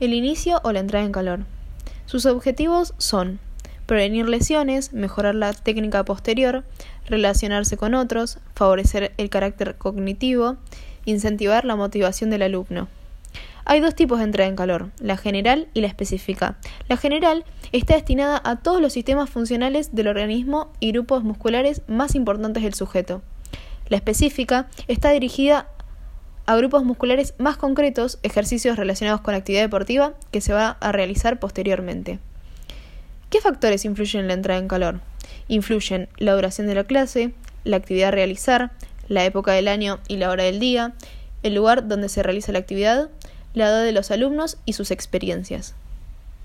El inicio o la entrada en calor. Sus objetivos son prevenir lesiones, mejorar la técnica posterior, relacionarse con otros, favorecer el carácter cognitivo, incentivar la motivación del alumno. Hay dos tipos de entrada en calor, la general y la específica. La general está destinada a todos los sistemas funcionales del organismo y grupos musculares más importantes del sujeto. La específica está dirigida a grupos musculares más concretos, ejercicios relacionados con la actividad deportiva que se va a realizar posteriormente. ¿Qué factores influyen en la entrada en calor? Influyen la duración de la clase, la actividad a realizar, la época del año y la hora del día, el lugar donde se realiza la actividad, la edad de los alumnos y sus experiencias.